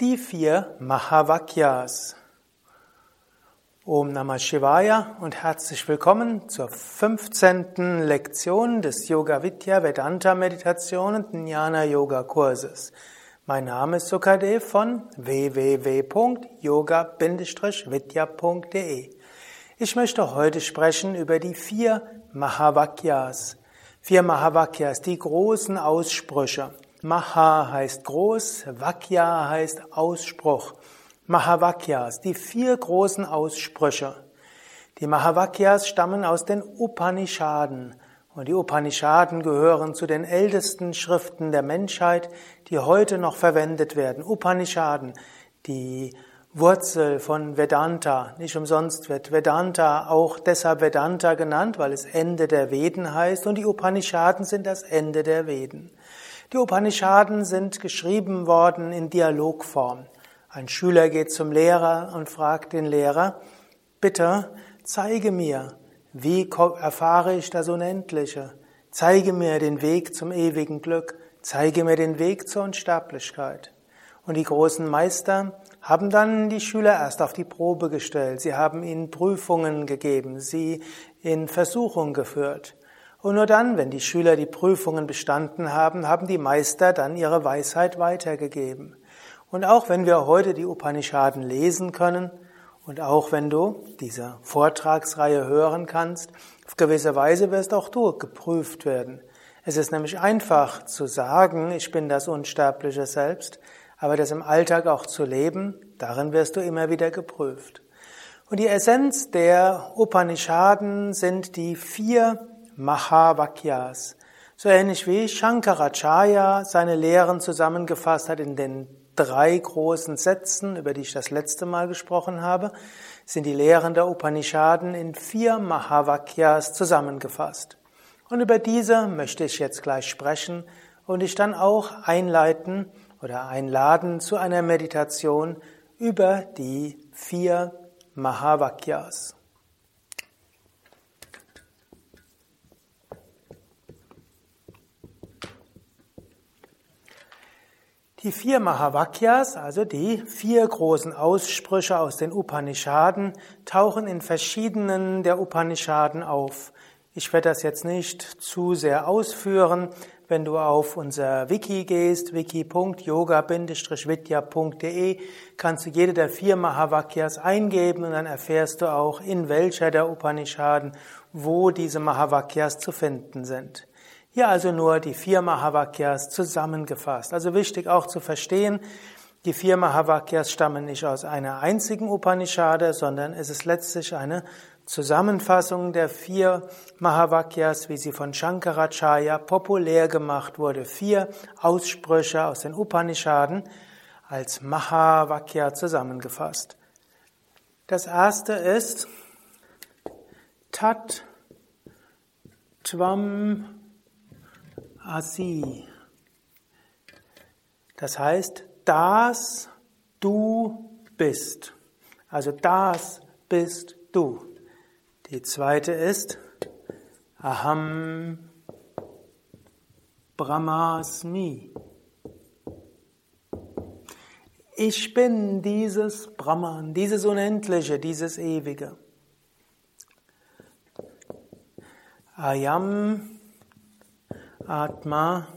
Die vier Mahavakyas. Om Namah Shivaya und herzlich willkommen zur 15. Lektion des Yoga Vidya Vedanta Meditation und Jnana Yoga Kurses. Mein Name ist Sukadev von www.yoga-vidya.de. Ich möchte heute sprechen über die vier Mahavakyas. Vier Mahavakyas, die großen Aussprüche. Maha heißt groß, Vakya heißt Ausspruch. Mahavakyas, die vier großen Aussprüche. Die Mahavakyas stammen aus den Upanishaden. Und die Upanishaden gehören zu den ältesten Schriften der Menschheit, die heute noch verwendet werden. Upanishaden, die Wurzel von Vedanta. Nicht umsonst wird Vedanta auch deshalb Vedanta genannt, weil es Ende der Veden heißt und die Upanishaden sind das Ende der Veden. Die Upanishaden sind geschrieben worden in Dialogform. Ein Schüler geht zum Lehrer und fragt den Lehrer, bitte zeige mir, wie erfahre ich das Unendliche? Zeige mir den Weg zum ewigen Glück. Zeige mir den Weg zur Unsterblichkeit. Und die großen Meister haben dann die Schüler erst auf die Probe gestellt. Sie haben ihnen Prüfungen gegeben, sie in Versuchung geführt. Und nur dann, wenn die Schüler die Prüfungen bestanden haben, haben die Meister dann ihre Weisheit weitergegeben. Und auch wenn wir heute die Upanishaden lesen können und auch wenn du diese Vortragsreihe hören kannst, auf gewisse Weise wirst auch du geprüft werden. Es ist nämlich einfach zu sagen, ich bin das unsterbliche Selbst, aber das im Alltag auch zu leben, darin wirst du immer wieder geprüft. Und die Essenz der Upanishaden sind die vier Mahavakyas. So ähnlich wie Shankaracharya seine Lehren zusammengefasst hat in den drei großen Sätzen, über die ich das letzte Mal gesprochen habe, sind die Lehren der Upanishaden in vier Mahavakyas zusammengefasst. Und über diese möchte ich jetzt gleich sprechen und dich dann auch einleiten oder einladen zu einer Meditation über die vier Mahavakyas. Die vier Mahavakyas, also die vier großen Aussprüche aus den Upanishaden, tauchen in verschiedenen der Upanishaden auf. Ich werde das jetzt nicht zu sehr ausführen. Wenn du auf unser Wiki gehst, wiki.yoga-vidya.de, kannst du jede der vier Mahavakyas eingeben und dann erfährst du auch, in welcher der Upanishaden, wo diese Mahavakyas zu finden sind. Hier also nur die vier Mahavakyas zusammengefasst. Also wichtig auch zu verstehen, die vier Mahavakyas stammen nicht aus einer einzigen Upanishade, sondern es ist letztlich eine Zusammenfassung der vier Mahavakyas, wie sie von Shankaracharya populär gemacht wurde. Vier Aussprüche aus den Upanishaden als Mahavakya zusammengefasst. Das erste ist Tat Tvam Asi. Das heißt, das du bist. Also das bist du. Die zweite ist Aham Brahmasmi. Ich bin dieses Brahman, dieses Unendliche, dieses Ewige. Ayam Atma,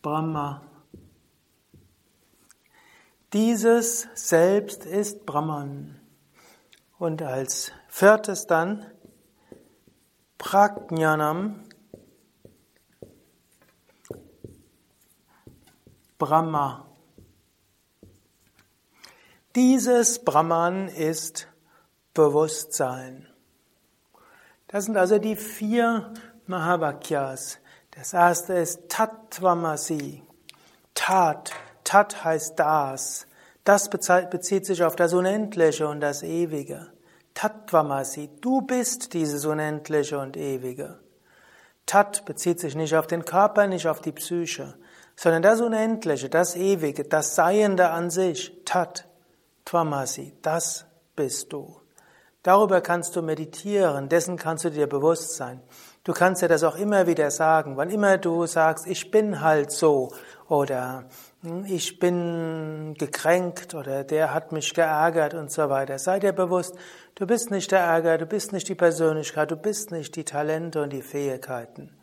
Brahma. Dieses Selbst ist Brahman. Und als viertes dann Prajnanam, Brahma. Dieses Brahman ist Bewusstsein. Das sind also die vier Mahavakyas. Das erste ist Tattvamasi. Tat. Tat heißt das. Das bezieht sich auf das Unendliche und das Ewige. Tattvamasi. Du bist dieses Unendliche und Ewige. Tat bezieht sich nicht auf den Körper, nicht auf die Psyche, sondern das Unendliche, das Ewige, das Seiende an sich. Tat. Tvamasi. Das bist du. Darüber kannst du meditieren, dessen kannst du dir bewusst sein. Du kannst dir das auch immer wieder sagen, wann immer du sagst, ich bin halt so oder hm, ich bin gekränkt oder der hat mich geärgert und so weiter. Sei dir bewusst, du bist nicht der Ärger, du bist nicht die Persönlichkeit, du bist nicht die Talente und die Fähigkeiten.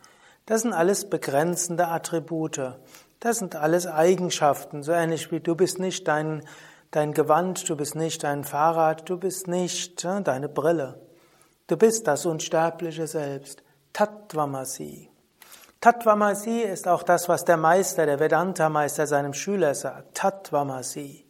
Das sind alles begrenzende Attribute. Das sind alles Eigenschaften, so ähnlich wie du bist nicht dein, dein Gewand, du bist nicht dein Fahrrad, du bist nicht äh, deine Brille. Du bist das unsterbliche Selbst. Tattvamasi. Tattvamasi ist auch das, was der Meister, der Vedanta-Meister seinem Schüler sagt. Tattvamasi.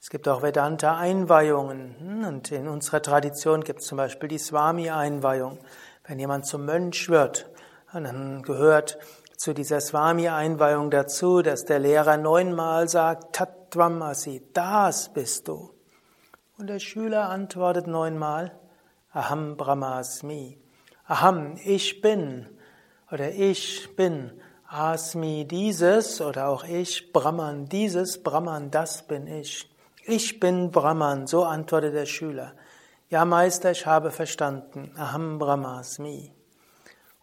Es gibt auch Vedanta-Einweihungen. Hm, und in unserer Tradition gibt es zum Beispiel die Swami-Einweihung. Wenn jemand zum Mönch wird, dann gehört zu dieser Swami-Einweihung dazu, dass der Lehrer neunmal sagt, Tattvamasi, das bist du. Und der Schüler antwortet neunmal, Aham Brahmasmi. Aham, ich bin oder ich bin Asmi dieses oder auch ich Brahman dieses, Brahman das bin ich. Ich bin Brahman, so antwortet der Schüler. Ja, Meister, ich habe verstanden. Aham Brahmasmi.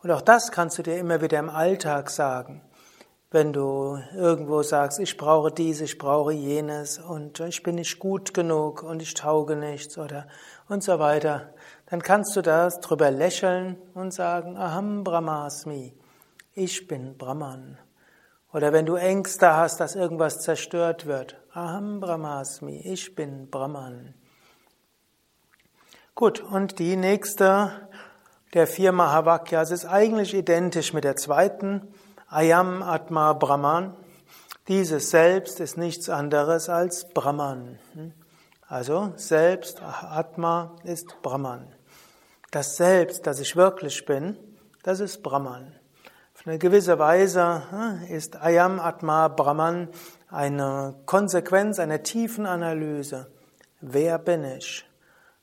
Und auch das kannst du dir immer wieder im Alltag sagen. Wenn du irgendwo sagst, ich brauche dies, ich brauche jenes und ich bin nicht gut genug und ich tauge nichts oder und so weiter, dann kannst du das drüber lächeln und sagen, Aham Brahmasmi, ich bin Brahman. Oder wenn du Ängste hast, dass irgendwas zerstört wird, Aham Brahmasmi, ich bin Brahman. Gut, und die nächste der vier Mahavakyas ist eigentlich identisch mit der zweiten, Ayam Atma Brahman. Dieses Selbst ist nichts anderes als Brahman. Also Selbst, Atma ist Brahman. Das Selbst, das ich wirklich bin, das ist Brahman. Auf eine gewisse Weise hm, ist Ayam Atma Brahman eine Konsequenz einer tiefen Analyse. Wer bin ich?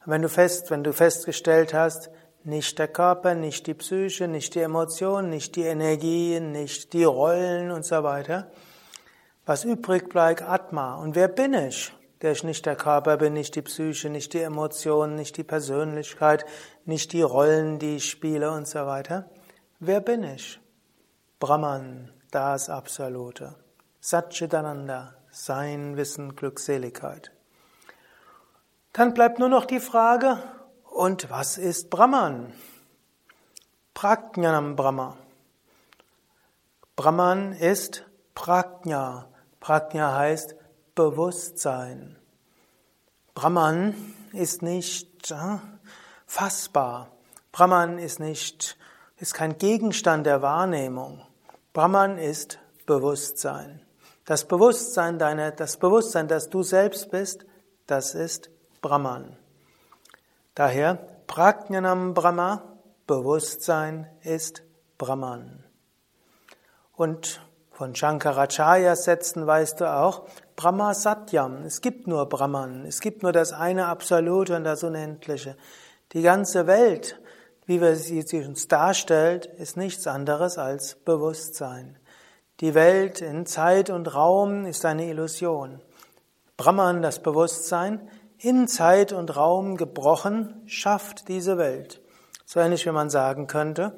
Wenn du fest, wenn du festgestellt hast, nicht der Körper, nicht die Psyche, nicht die Emotionen, nicht die Energien, nicht die Rollen und so weiter. Was übrig bleibt, Atma. Und wer bin ich? Der ich nicht der Körper bin, nicht die Psyche, nicht die Emotionen, nicht die Persönlichkeit, nicht die Rollen, die ich spiele und so weiter. Wer bin ich? Brahman, das Absolute. Satchitananda, sein Wissen, Glückseligkeit. Dann bleibt nur noch die Frage, und was ist Brahman? Prajnanam Brahma. Brahman ist Prajna. Prajna heißt Bewusstsein. Brahman ist nicht äh, fassbar. Brahman ist nicht, ist kein Gegenstand der Wahrnehmung. Brahman ist Bewusstsein. Das Bewusstsein deiner, das Bewusstsein, dass du selbst bist, das ist Brahman. Daher Prajnanam Brahma, Bewusstsein ist Brahman. Und von Shankaracharya Sätzen weißt du auch, Brahma Satyam, es gibt nur Brahman, es gibt nur das eine Absolute und das Unendliche. Die ganze Welt, wie wir sie uns darstellt, ist nichts anderes als Bewusstsein. Die Welt in Zeit und Raum ist eine Illusion. Brahman, das Bewusstsein, in Zeit und Raum gebrochen, schafft diese Welt. So ähnlich wie man sagen könnte,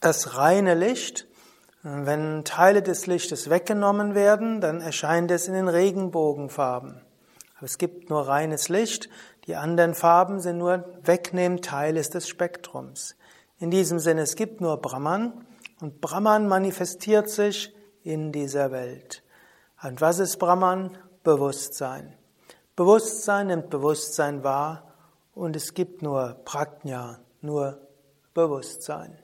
das reine Licht, wenn Teile des Lichtes weggenommen werden, dann erscheint es in den Regenbogenfarben. Aber es gibt nur reines Licht, die anderen Farben sind nur wegnehmen Teiles des Spektrums. In diesem Sinne, es gibt nur Brahman und Brahman manifestiert sich in dieser Welt. Und was ist Brahman? Bewusstsein. Bewusstsein nimmt Bewusstsein wahr und es gibt nur Prajna, nur Bewusstsein.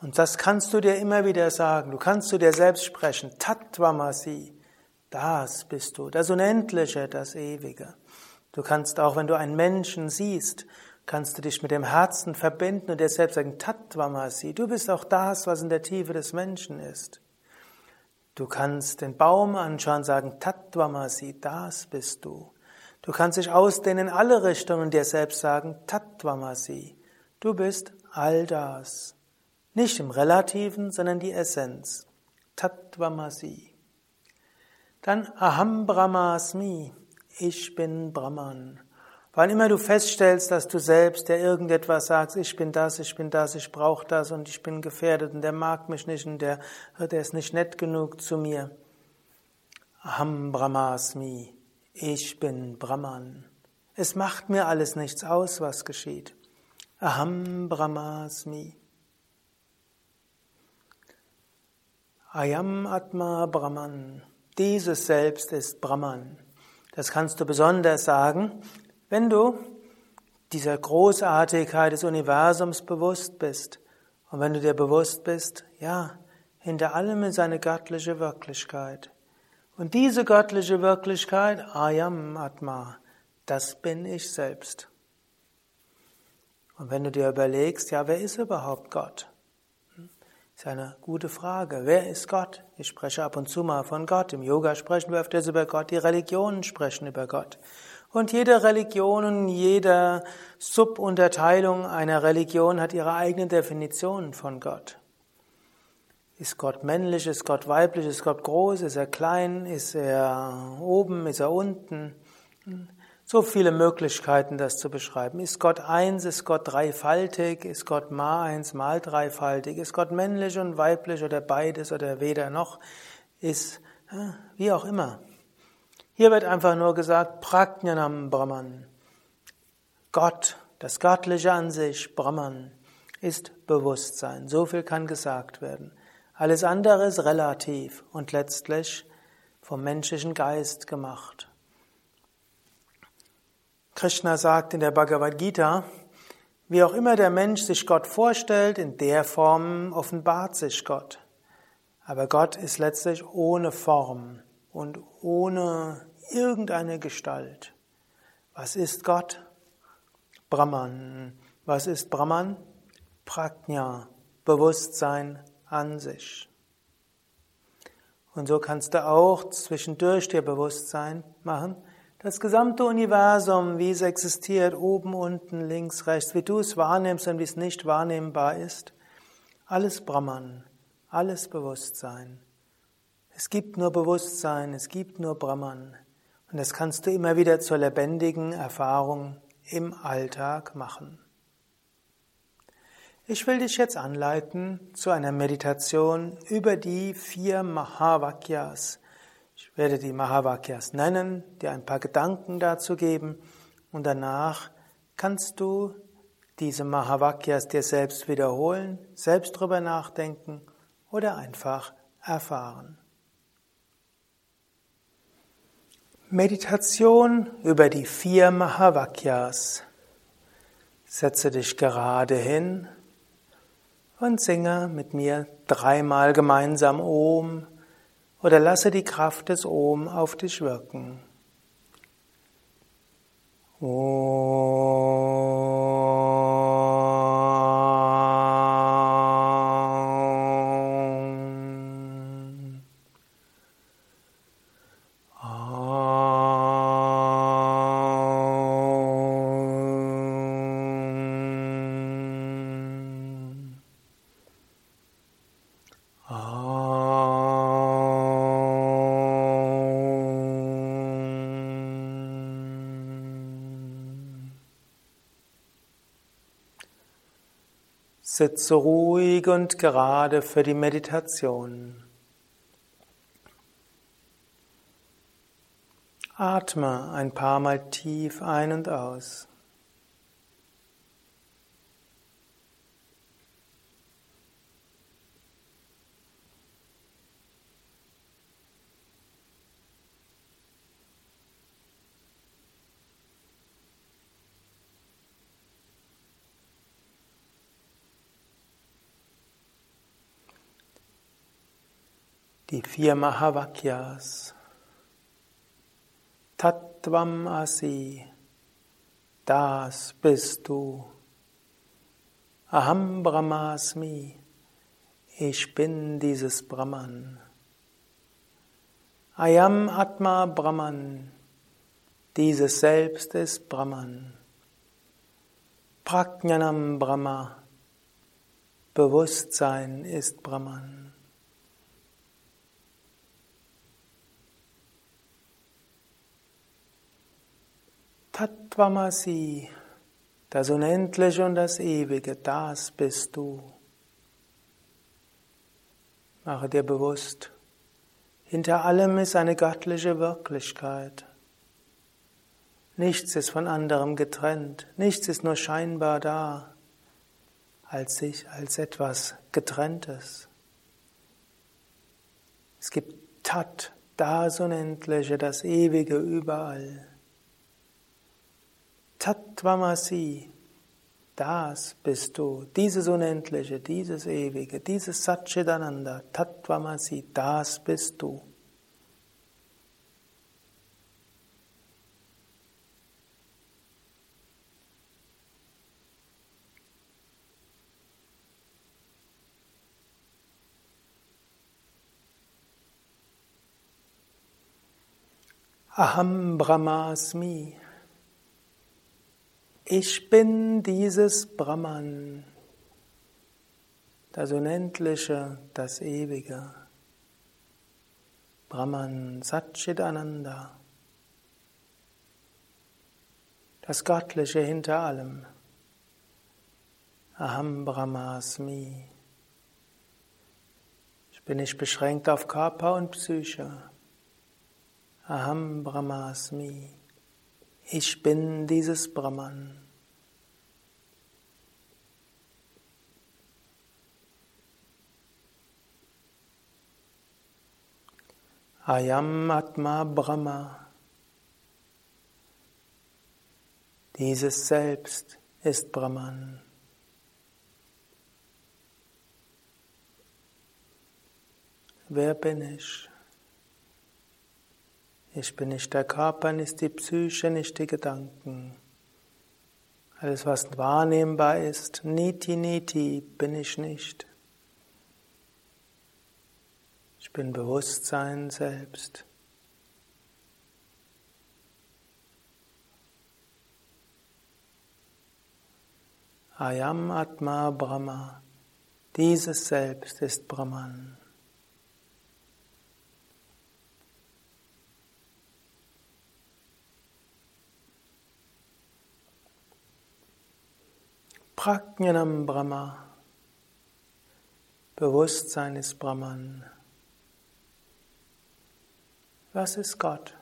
Und das kannst du dir immer wieder sagen. Du kannst zu dir selbst sprechen. Tattvamasi, das bist du, das Unendliche, das Ewige. Du kannst auch, wenn du einen Menschen siehst, kannst du dich mit dem Herzen verbinden und dir selbst sagen, Tattvamasi, du bist auch das, was in der Tiefe des Menschen ist. Du kannst den Baum anschauen und sagen, Tattvamasi, das bist du. Du kannst dich ausdehnen in alle Richtungen und dir selbst sagen, Tattvamasi, du bist all das. Nicht im Relativen, sondern die Essenz. Tattvamasi. Dann Aham Brahmasmi, ich bin Brahman. Wann immer du feststellst, dass du selbst, der irgendetwas sagst, ich bin das, ich bin das, ich brauche das und ich bin gefährdet und der mag mich nicht und der, der ist nicht nett genug zu mir, Aham Brahmasmi, ich bin Brahman. Es macht mir alles nichts aus, was geschieht. Aham Brahmasmi. Ayam Atma Brahman. Dieses Selbst ist Brahman. Das kannst du besonders sagen, wenn du dieser Großartigkeit des Universums bewusst bist. Und wenn du dir bewusst bist, ja, hinter allem ist eine göttliche Wirklichkeit. Und diese göttliche Wirklichkeit, Ayam Atma, das bin ich selbst. Und wenn du dir überlegst, ja, wer ist überhaupt Gott? Ist eine gute Frage. Wer ist Gott? Ich spreche ab und zu mal von Gott. Im Yoga sprechen wir öfters über Gott. Die Religionen sprechen über Gott. Und jede Religion und jede Subunterteilung einer Religion hat ihre eigene Definition von Gott. Ist Gott männlich? Ist Gott weiblich? Ist Gott groß? Ist er klein? Ist er oben? Ist er unten? So viele Möglichkeiten, das zu beschreiben. Ist Gott eins? Ist Gott dreifaltig? Ist Gott mal eins, mal dreifaltig? Ist Gott männlich und weiblich oder beides oder weder noch? Ist, wie auch immer. Hier wird einfach nur gesagt, Prajnanam Brahman. Gott, das Göttliche an sich, Brahman, ist Bewusstsein. So viel kann gesagt werden. Alles andere ist relativ und letztlich vom menschlichen Geist gemacht. Krishna sagt in der Bhagavad Gita, wie auch immer der Mensch sich Gott vorstellt, in der Form offenbart sich Gott. Aber Gott ist letztlich ohne Form und ohne irgendeine Gestalt. Was ist Gott? Brahman. Was ist Brahman? Prajna, Bewusstsein, an sich. Und so kannst du auch zwischendurch dir Bewusstsein machen, das gesamte Universum, wie es existiert, oben, unten, links, rechts, wie du es wahrnimmst und wie es nicht wahrnehmbar ist, alles Brahman, alles Bewusstsein. Es gibt nur Bewusstsein, es gibt nur Brahman. Und das kannst du immer wieder zur lebendigen Erfahrung im Alltag machen. Ich will dich jetzt anleiten zu einer Meditation über die vier Mahavakyas. Ich werde die Mahavakyas nennen, dir ein paar Gedanken dazu geben und danach kannst du diese Mahavakyas dir selbst wiederholen, selbst drüber nachdenken oder einfach erfahren. Meditation über die vier Mahavakyas. Setze dich gerade hin und singe mit mir dreimal gemeinsam Om oder lasse die Kraft des Om auf dich wirken. Om. Sitze ruhig und gerade für die Meditation. Atme ein paar Mal tief ein und aus. Die vier Mahavakyas. Tattvam Asi, das bist du. Aham Brahmasmi, ich bin dieses Brahman. Ayam Atma Brahman, dieses Selbst ist Brahman. Prajnanam Brahma, Bewusstsein ist Brahman. Tattvamasi, das Unendliche und das Ewige, das bist du. Mache dir bewusst, Hinter allem ist eine göttliche Wirklichkeit. Nichts ist von anderem getrennt, nichts ist nur scheinbar da, als sich, als etwas getrenntes. Es gibt Tat, das Unendliche, das Ewige überall. Tattvamasi, das bist du, dieses Unendliche, dieses Ewige, dieses Satchitananda, Tattvamasi, das bist du. Aham Brahmasmi. Ich bin dieses Brahman, das Unendliche, das Ewige. Brahman Satchitananda, das Göttliche hinter allem. Aham Brahmasmi. Ich bin nicht beschränkt auf Körper und Psyche. Aham Brahmasmi. Ich bin dieses Brahman. Ayam Atma Brahma. Dieses Selbst ist Brahman. Wer bin ich? Ich bin nicht der Körper, nicht die Psyche, nicht die Gedanken. Alles, was wahrnehmbar ist, niti niti, bin ich nicht. Ich bin Bewusstsein selbst. Ayam Atma Brahma. Dieses Selbst ist Brahman. Prajnanam Brahma. Bewusstsein ist Brahman. Was ist Gott?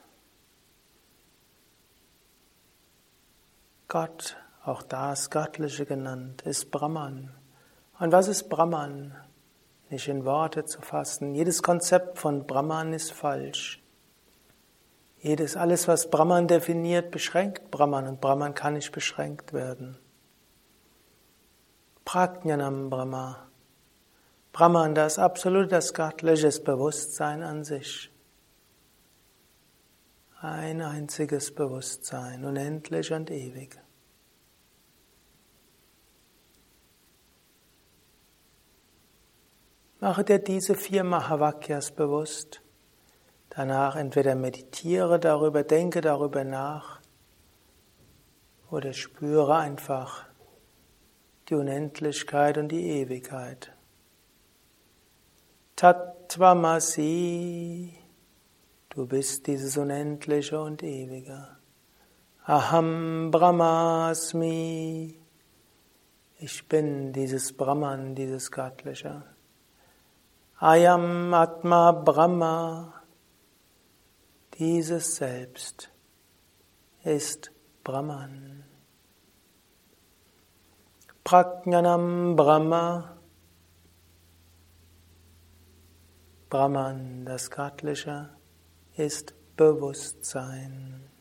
Gott, auch das Göttliche genannt, ist Brahman. Und was ist Brahman? Nicht in Worte zu fassen. Jedes Konzept von Brahman ist falsch. Jedes, alles, was Brahman definiert, beschränkt Brahman und Brahman kann nicht beschränkt werden. Prajnanam Brahma. Brahman, das absolute, das göttliches Bewusstsein an sich. Ein einziges Bewusstsein, unendlich und ewig. Mache dir diese vier Mahavakyas bewusst. Danach entweder meditiere darüber, denke darüber nach oder spüre einfach die Unendlichkeit und die Ewigkeit. Tattvamasi, du bist dieses Unendliche und Ewige. Aham Brahmasmi, ich bin dieses Brahman, dieses Göttliche. Ayam Atma Brahma, dieses Selbst ist Brahman. Prajnanam Brahma. Brahman, das Göttliche, ist Bewusstsein.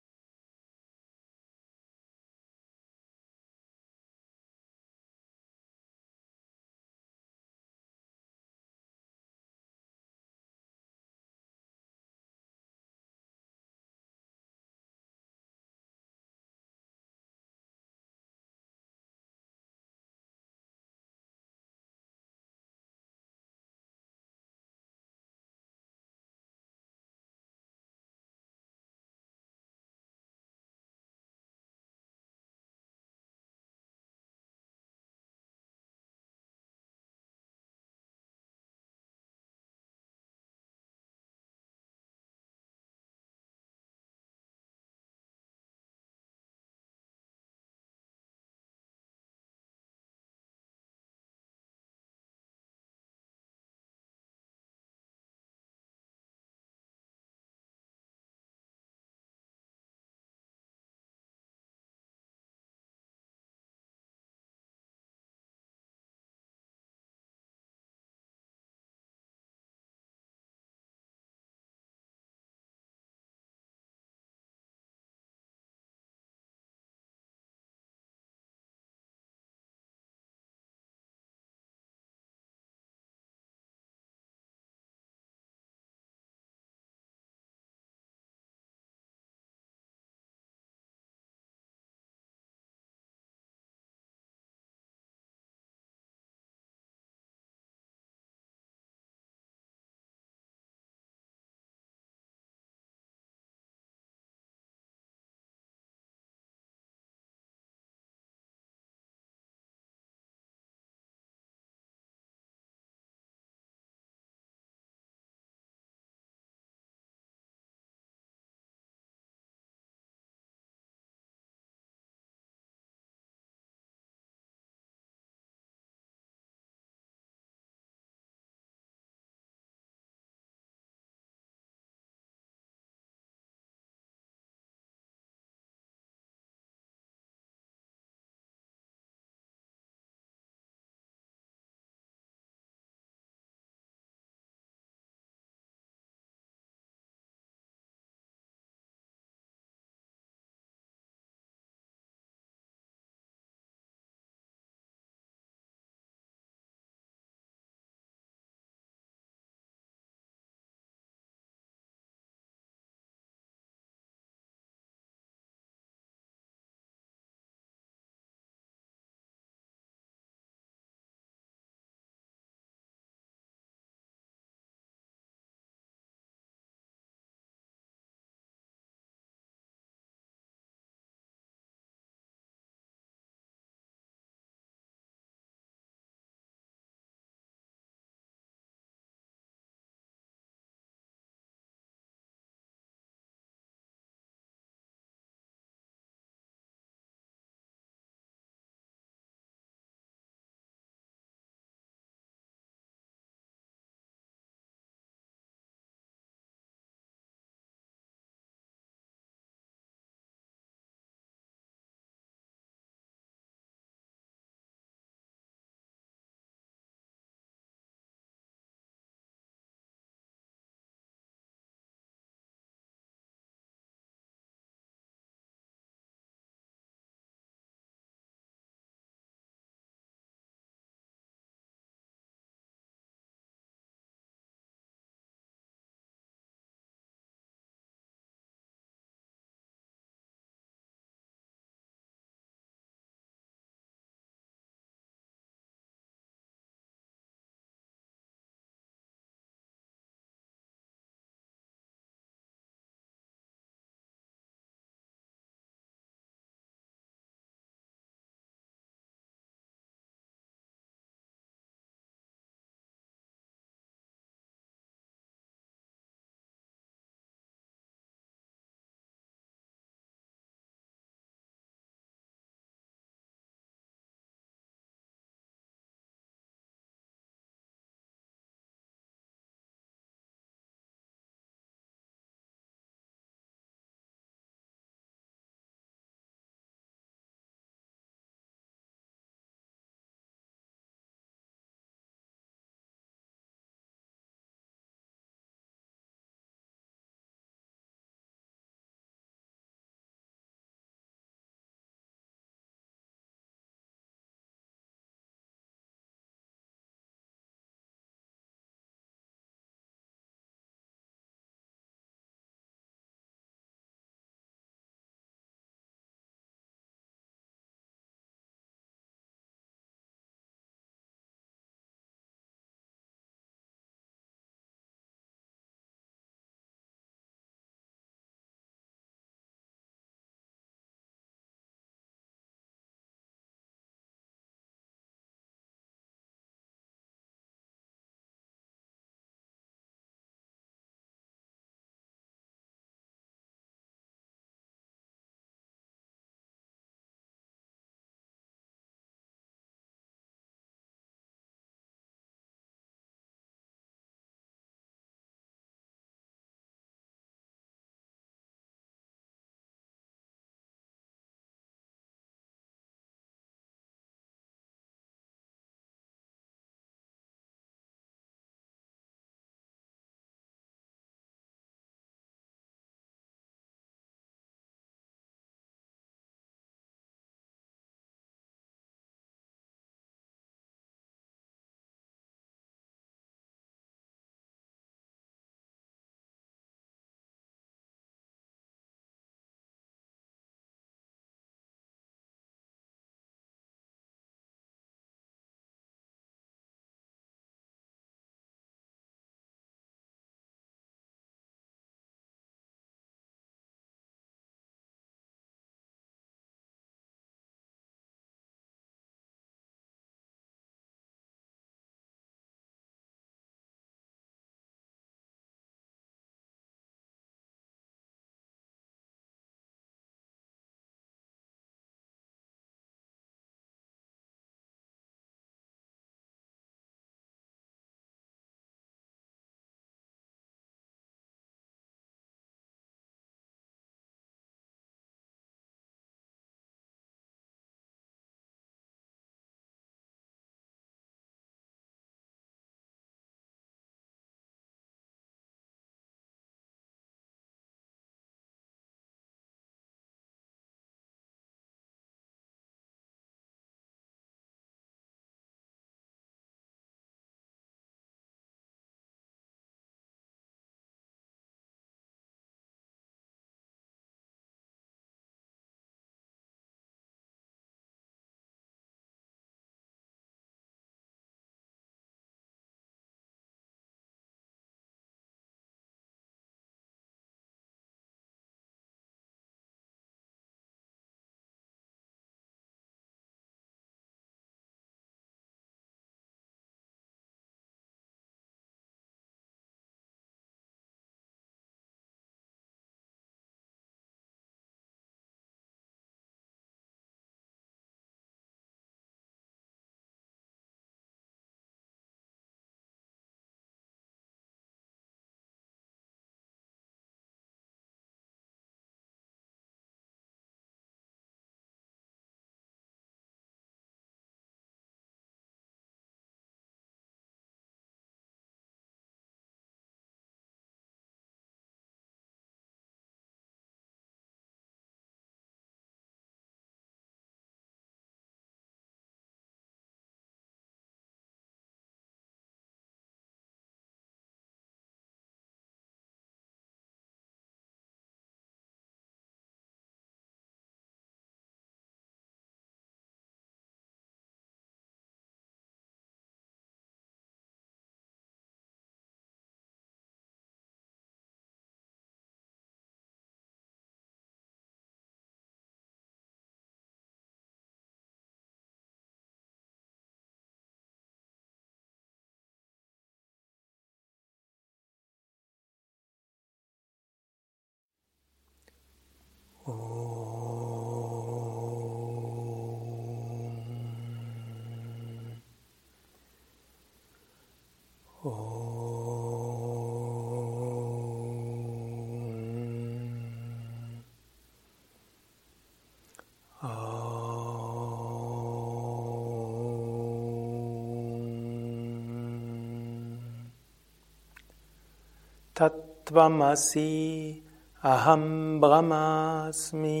Tattvamasi Aham Brahmasmi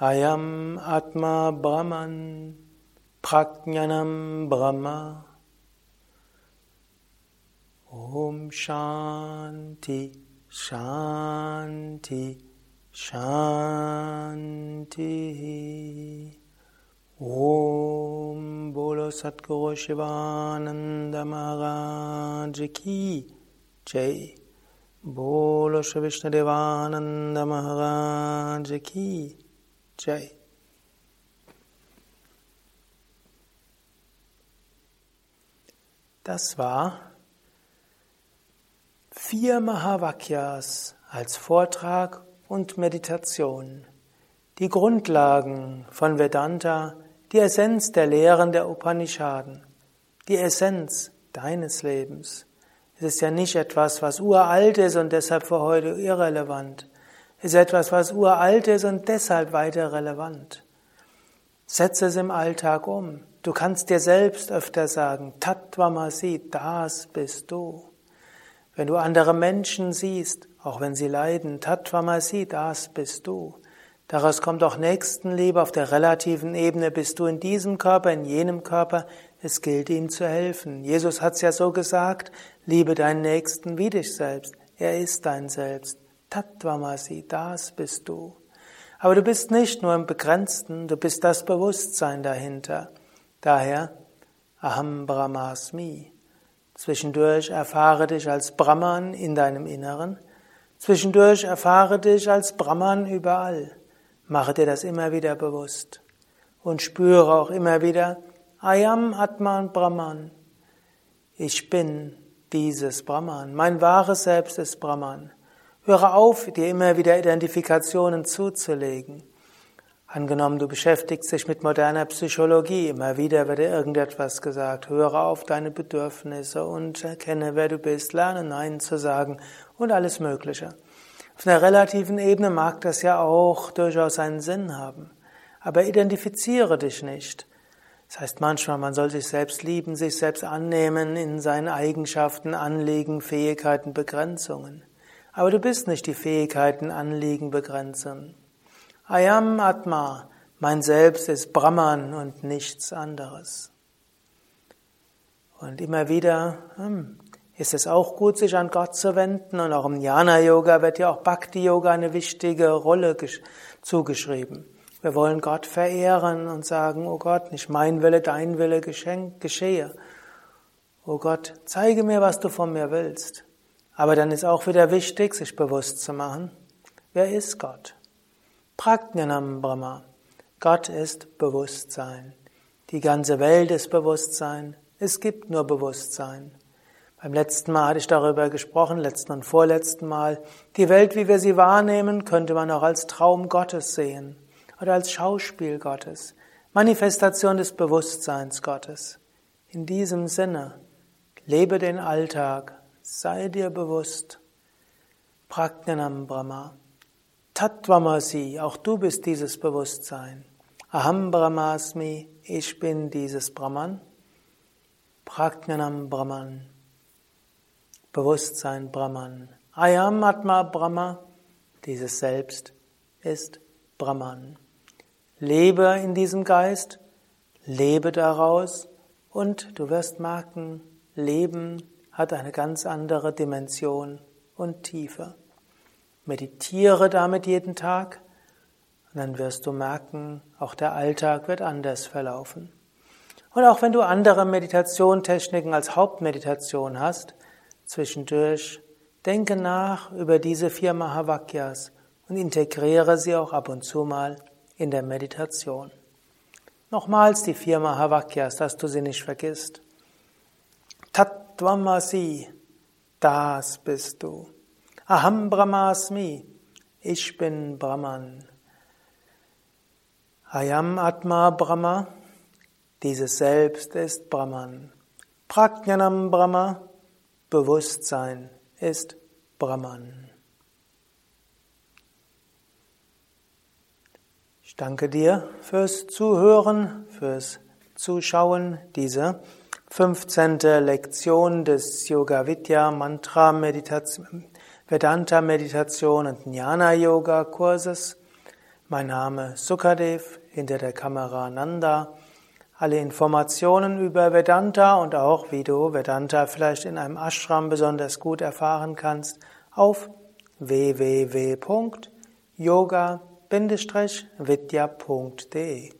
Ayam Atma Brahman Prajnanam Brahma Om Shanti Shanti Shanti Om Bolo Satguru Shivananda Maharaj Ki Jai. Bolo Vishnu Devananda Maharaj Ki Jai. Das war vier Mahavakyas als Vortrag und Meditation. Die Grundlagen von Vedanta, die Essenz der Lehren der Upanishaden, die Essenz deines Lebens. Es ist ja nicht etwas, was uralt ist und deshalb für heute irrelevant. Es ist etwas, was uralt ist und deshalb weiter relevant. Setze es im Alltag um. Du kannst dir selbst öfter sagen, Tattvamasi, das bist du. Wenn du andere Menschen siehst, auch wenn sie leiden, Tattvamasi, das bist du. Daraus kommt auch Nächstenliebe auf der relativen Ebene. Bist du in diesem Körper, in jenem Körper, es gilt ihm zu helfen. Jesus hat es ja so gesagt, liebe deinen Nächsten wie dich selbst. Er ist dein Selbst. Tattvamasi, das bist du. Aber du bist nicht nur im Begrenzten, du bist das Bewusstsein dahinter. Daher Aham Brahmasmi. Zwischendurch erfahre dich als Brahman in deinem Inneren. Zwischendurch erfahre dich als Brahman überall. Mache dir das immer wieder bewusst. Und spüre auch immer wieder, Ayam Atman Brahman. Ich bin dieses Brahman. Mein wahres Selbst ist Brahman. Höre auf, dir immer wieder Identifikationen zuzulegen. Angenommen, du beschäftigst dich mit moderner Psychologie, immer wieder wird dir irgendetwas gesagt. Höre auf deine Bedürfnisse und erkenne, wer du bist, lerne Nein zu sagen und alles Mögliche. Auf einer relativen Ebene mag das ja auch durchaus einen Sinn haben. Aber identifiziere dich nicht. Das heißt manchmal, man soll sich selbst lieben, sich selbst annehmen in seinen Eigenschaften, Anliegen, Fähigkeiten, Begrenzungen. Aber du bist nicht die Fähigkeiten, Anliegen, Begrenzungen. Ayam Atma, mein Selbst ist Brahman und nichts anderes. Und immer wieder hm, ist es auch gut, sich an Gott zu wenden. Und auch im Jnana-Yoga wird ja auch Bhakti-Yoga eine wichtige Rolle zugeschrieben. Wir wollen Gott verehren und sagen, oh Gott, nicht mein Wille, dein Wille geschehe. Oh Gott, zeige mir, was du von mir willst. Aber dann ist auch wieder wichtig, sich bewusst zu machen, wer ist Gott? Prajnanam Brahma. Gott ist Bewusstsein. Die ganze Welt ist Bewusstsein. Es gibt nur Bewusstsein. Beim letzten Mal hatte ich darüber gesprochen, letzten und vorletzten Mal. Die Welt, wie wir sie wahrnehmen, könnte man auch als Traum Gottes sehen oder als Schauspiel Gottes, Manifestation des Bewusstseins Gottes. In diesem Sinne, lebe den Alltag, sei dir bewusst. Prajnanam Brahma. Tattvamasi, auch du bist dieses Bewusstsein. Aham Brahmasmi, ich bin dieses Brahman. Prajnanam Brahman. Bewusstsein Brahman. Ayam Atma Brahma, dieses Selbst ist Brahman. Lebe in diesem Geist, lebe daraus und du wirst merken, Leben hat eine ganz andere Dimension und Tiefe. Meditiere damit jeden Tag und dann wirst du merken, auch der Alltag wird anders verlaufen. Und auch wenn du andere Meditationstechniken als Hauptmeditation hast, zwischendurch denke nach über diese vier Mahavakyas und integriere sie auch ab und zu mal in der Meditation. Nochmals die vier Mahavakyas, dass du sie nicht vergisst. Tattvamasi, das bist du. Aham Brahmasmi, ich bin Brahman. Ayam Atma Brahma, dieses Selbst ist Brahman. Prajnanam Brahma, Bewusstsein ist Brahman. Danke dir fürs Zuhören, fürs Zuschauen. Diese 15. Lektion des Yoga Vidya Mantra Meditation, Vedanta Meditation und Jnana Yoga Kurses. Mein Name Sukadev, hinter der Kamera Nanda. Alle Informationen über Vedanta und auch wie du Vedanta vielleicht in einem Ashram besonders gut erfahren kannst auf www.yoga-vidya.de